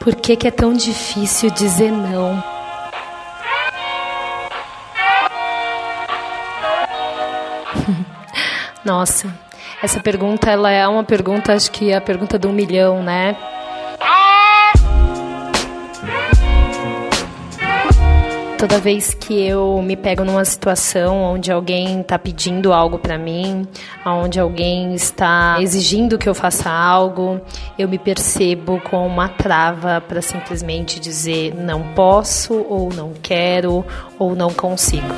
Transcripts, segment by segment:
Por que, que é tão difícil dizer não? Nossa, essa pergunta ela é uma pergunta, acho que é a pergunta do milhão, né? Toda vez que eu me pego numa situação onde alguém está pedindo algo para mim, onde alguém está exigindo que eu faça algo, eu me percebo com uma trava para simplesmente dizer não posso, ou não quero, ou não consigo.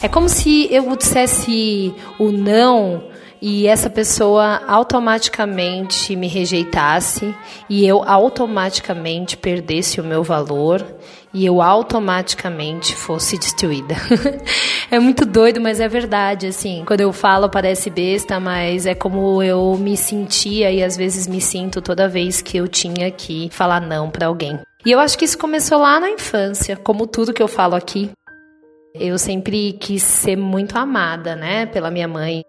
É como se eu dissesse o não e essa pessoa automaticamente me rejeitasse e eu automaticamente perdesse o meu valor e eu automaticamente fosse destruída. é muito doido, mas é verdade, assim. Quando eu falo parece besta, mas é como eu me sentia e às vezes me sinto toda vez que eu tinha que falar não para alguém. E eu acho que isso começou lá na infância, como tudo que eu falo aqui. Eu sempre quis ser muito amada, né, pela minha mãe.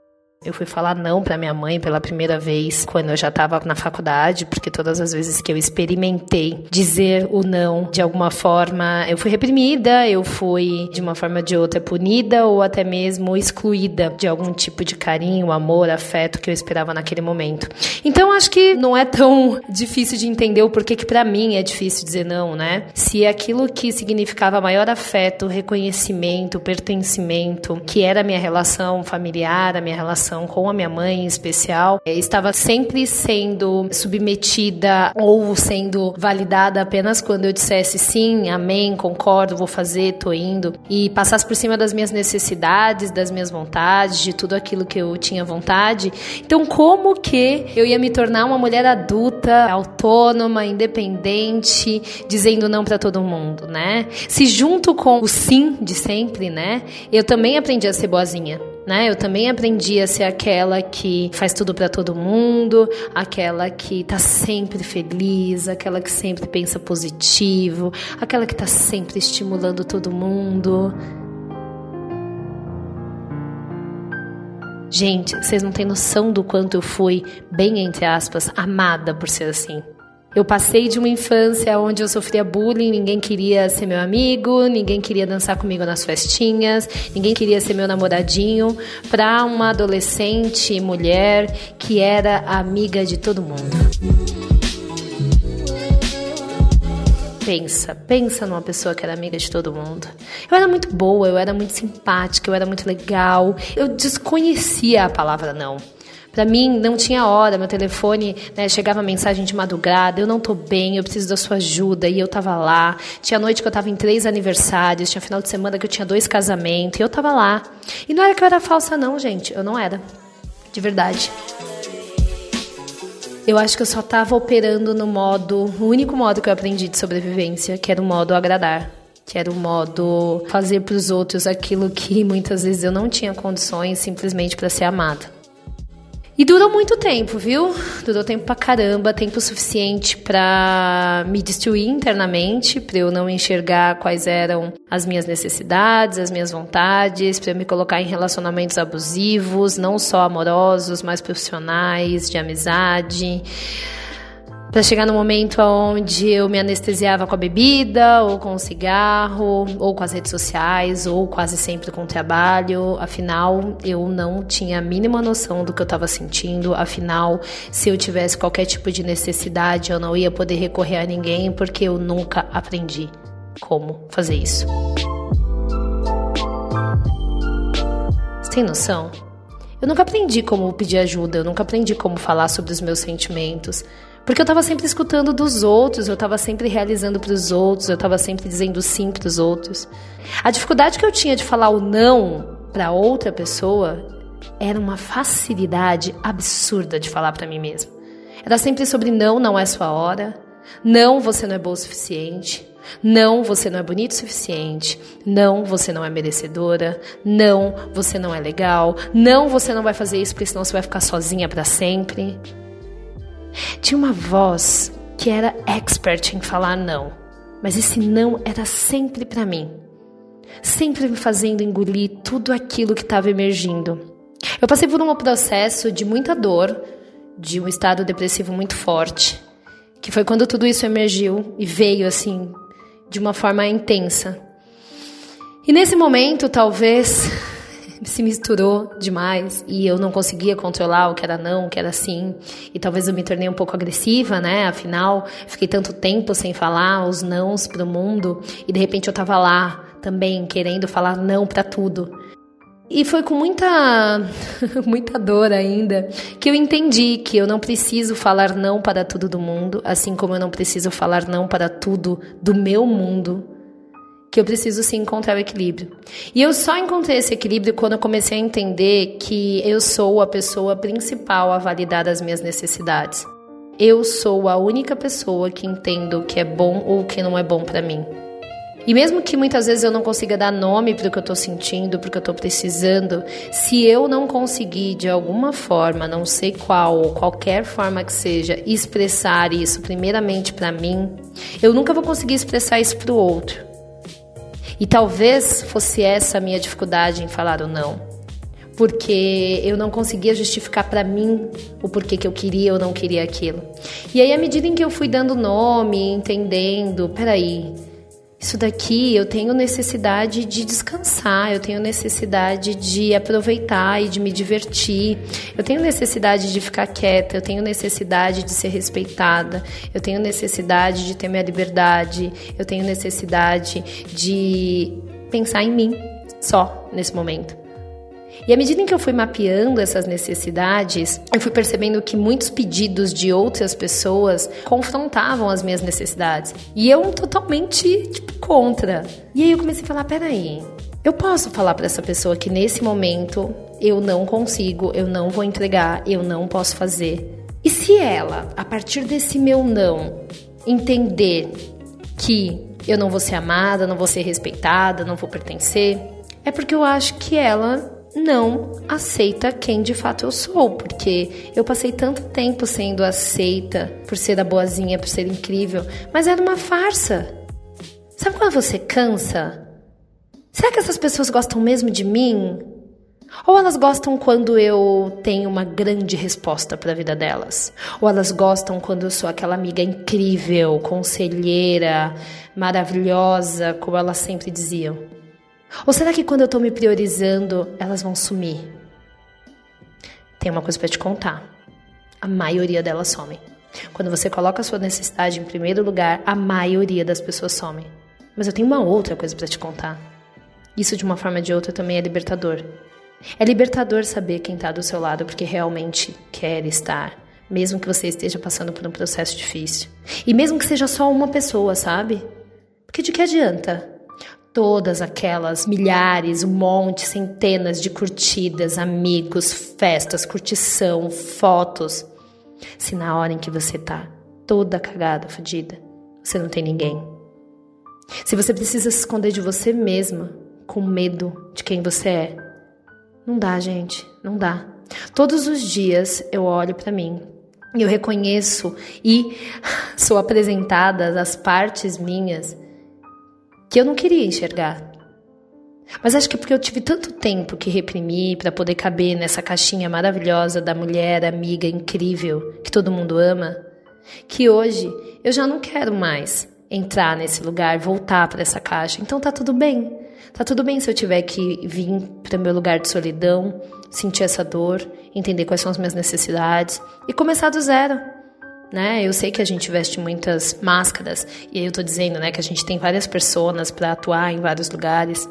Eu fui falar não para minha mãe pela primeira vez quando eu já estava na faculdade, porque todas as vezes que eu experimentei dizer o não de alguma forma, eu fui reprimida, eu fui de uma forma ou de outra punida ou até mesmo excluída de algum tipo de carinho, amor, afeto que eu esperava naquele momento. Então acho que não é tão difícil de entender o porquê que para mim é difícil dizer não, né? Se aquilo que significava maior afeto, reconhecimento, pertencimento, que era a minha relação familiar, a minha relação relação com a minha mãe em especial, eh, estava sempre sendo submetida ou sendo validada apenas quando eu dissesse sim, amém, concordo, vou fazer, tô indo, e passasse por cima das minhas necessidades, das minhas vontades, de tudo aquilo que eu tinha vontade. Então, como que eu ia me tornar uma mulher adulta, autônoma, independente, dizendo não para todo mundo, né? Se junto com o sim de sempre, né? Eu também aprendi a ser boazinha né? Eu também aprendi a ser aquela que faz tudo para todo mundo, aquela que tá sempre feliz, aquela que sempre pensa positivo, aquela que tá sempre estimulando todo mundo. Gente, vocês não têm noção do quanto eu fui, bem entre aspas, amada por ser assim. Eu passei de uma infância onde eu sofria bullying, ninguém queria ser meu amigo, ninguém queria dançar comigo nas festinhas, ninguém queria ser meu namoradinho, para uma adolescente mulher que era amiga de todo mundo. Pensa, pensa numa pessoa que era amiga de todo mundo. Eu era muito boa, eu era muito simpática, eu era muito legal. Eu desconhecia a palavra não. Para mim, não tinha hora, meu telefone né, chegava mensagem de madrugada: eu não tô bem, eu preciso da sua ajuda. E eu tava lá. Tinha noite que eu tava em três aniversários, tinha final de semana que eu tinha dois casamentos, e eu tava lá. E não era que eu era falsa, não, gente, eu não era. De verdade. Eu acho que eu só tava operando no modo, o único modo que eu aprendi de sobrevivência, que era o modo agradar que era o modo fazer para os outros aquilo que muitas vezes eu não tinha condições simplesmente para ser amada. E durou muito tempo, viu? Durou tempo pra caramba, tempo suficiente para me destruir internamente, para eu não enxergar quais eram as minhas necessidades, as minhas vontades, para eu me colocar em relacionamentos abusivos, não só amorosos, mas profissionais, de amizade para chegar no momento onde eu me anestesiava com a bebida, ou com o cigarro, ou com as redes sociais, ou quase sempre com o trabalho. Afinal, eu não tinha a mínima noção do que eu estava sentindo. Afinal, se eu tivesse qualquer tipo de necessidade, eu não ia poder recorrer a ninguém, porque eu nunca aprendi como fazer isso. Você tem noção? Eu nunca aprendi como pedir ajuda, eu nunca aprendi como falar sobre os meus sentimentos. Porque eu estava sempre escutando dos outros, eu estava sempre realizando para os outros, eu estava sempre dizendo sim para os outros. A dificuldade que eu tinha de falar o não para outra pessoa era uma facilidade absurda de falar para mim mesma. Era sempre sobre não, não é sua hora. Não, você não é boa o suficiente. Não, você não é bonito o suficiente. Não, você não é merecedora. Não, você não é legal. Não, você não vai fazer isso porque senão você vai ficar sozinha para sempre. Tinha uma voz que era expert em falar não, mas esse não era sempre para mim, sempre me fazendo engolir tudo aquilo que estava emergindo. Eu passei por um processo de muita dor, de um estado depressivo muito forte, que foi quando tudo isso emergiu e veio assim de uma forma intensa. E nesse momento, talvez se misturou demais e eu não conseguia controlar o que era não, o que era sim. E talvez eu me tornei um pouco agressiva, né? Afinal, fiquei tanto tempo sem falar os nãos pro mundo e de repente eu tava lá também querendo falar não para tudo. E foi com muita muita dor ainda que eu entendi que eu não preciso falar não para tudo do mundo, assim como eu não preciso falar não para tudo do meu mundo que eu preciso sim encontrar o equilíbrio. E eu só encontrei esse equilíbrio quando eu comecei a entender que eu sou a pessoa principal a validar as minhas necessidades. Eu sou a única pessoa que entendo o que é bom ou o que não é bom para mim. E mesmo que muitas vezes eu não consiga dar nome para o que eu estou sentindo, para o que eu estou precisando, se eu não conseguir de alguma forma, não sei qual ou qualquer forma que seja, expressar isso primeiramente para mim, eu nunca vou conseguir expressar isso para o outro. E talvez fosse essa a minha dificuldade em falar o não. Porque eu não conseguia justificar para mim o porquê que eu queria ou não queria aquilo. E aí, à medida em que eu fui dando nome, entendendo, peraí, isso daqui eu tenho necessidade de descansar, eu tenho necessidade de aproveitar e de me divertir, eu tenho necessidade de ficar quieta, eu tenho necessidade de ser respeitada, eu tenho necessidade de ter minha liberdade, eu tenho necessidade de pensar em mim só nesse momento. E à medida em que eu fui mapeando essas necessidades, eu fui percebendo que muitos pedidos de outras pessoas confrontavam as minhas necessidades. E eu totalmente, tipo, contra. E aí eu comecei a falar: peraí, eu posso falar para essa pessoa que nesse momento eu não consigo, eu não vou entregar, eu não posso fazer. E se ela, a partir desse meu não, entender que eu não vou ser amada, não vou ser respeitada, não vou pertencer, é porque eu acho que ela não aceita quem de fato eu sou, porque eu passei tanto tempo sendo aceita por ser a boazinha, por ser incrível, mas era uma farsa. Sabe quando você cansa? Será que essas pessoas gostam mesmo de mim? Ou elas gostam quando eu tenho uma grande resposta para a vida delas? Ou elas gostam quando eu sou aquela amiga incrível, conselheira, maravilhosa, como elas sempre diziam? Ou será que quando eu estou me priorizando, elas vão sumir? Tem uma coisa para te contar. A maioria delas somem. Quando você coloca a sua necessidade em primeiro lugar, a maioria das pessoas somem. Mas eu tenho uma outra coisa para te contar. Isso de uma forma ou de outra também é libertador. É libertador saber quem está do seu lado porque realmente quer estar, mesmo que você esteja passando por um processo difícil. E mesmo que seja só uma pessoa, sabe? Porque de que adianta todas aquelas milhares, um monte, centenas de curtidas, amigos, festas, curtição, fotos. Se na hora em que você tá toda cagada, fodida, você não tem ninguém. Se você precisa se esconder de você mesma, com medo de quem você é, não dá, gente, não dá. Todos os dias eu olho para mim e eu reconheço e sou apresentada as partes minhas que eu não queria enxergar. Mas acho que é porque eu tive tanto tempo que reprimir para poder caber nessa caixinha maravilhosa da mulher amiga incrível que todo mundo ama, que hoje eu já não quero mais entrar nesse lugar, voltar para essa caixa. Então tá tudo bem. Tá tudo bem se eu tiver que vir para meu lugar de solidão, sentir essa dor, entender quais são as minhas necessidades e começar do zero né? Eu sei que a gente veste muitas máscaras e aí eu tô dizendo, né, que a gente tem várias pessoas para atuar em vários lugares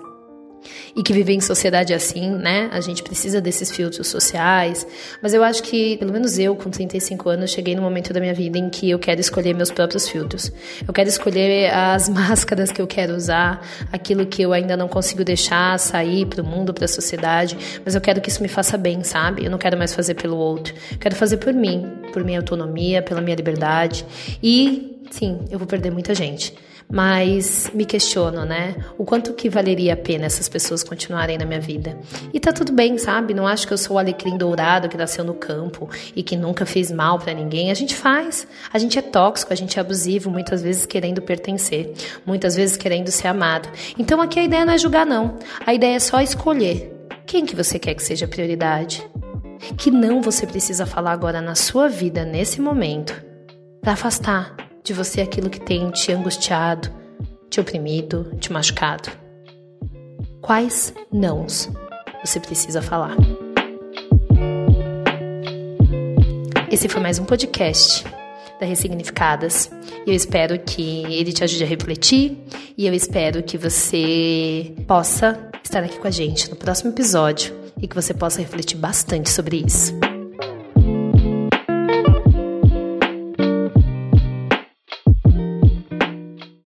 e que viver em sociedade assim, né? A gente precisa desses filtros sociais. Mas eu acho que, pelo menos eu, com 35 anos, cheguei no momento da minha vida em que eu quero escolher meus próprios filtros. Eu quero escolher as máscaras que eu quero usar, aquilo que eu ainda não consigo deixar sair para o mundo, para a sociedade. Mas eu quero que isso me faça bem, sabe? Eu não quero mais fazer pelo outro. Eu quero fazer por mim, por minha autonomia, pela minha liberdade. E, sim, eu vou perder muita gente mas me questiono, né? O quanto que valeria a pena essas pessoas continuarem na minha vida. E tá tudo bem, sabe? Não acho que eu sou o alecrim dourado que nasceu no campo e que nunca fez mal para ninguém. A gente faz. A gente é tóxico, a gente é abusivo, muitas vezes querendo pertencer, muitas vezes querendo ser amado. Então aqui a ideia não é julgar não. A ideia é só escolher quem que você quer que seja prioridade. Que não você precisa falar agora na sua vida, nesse momento, para afastar de você aquilo que tem te angustiado, te oprimido, te machucado. Quais nãos você precisa falar? Esse foi mais um podcast da Ressignificadas. Eu espero que ele te ajude a refletir e eu espero que você possa estar aqui com a gente no próximo episódio e que você possa refletir bastante sobre isso.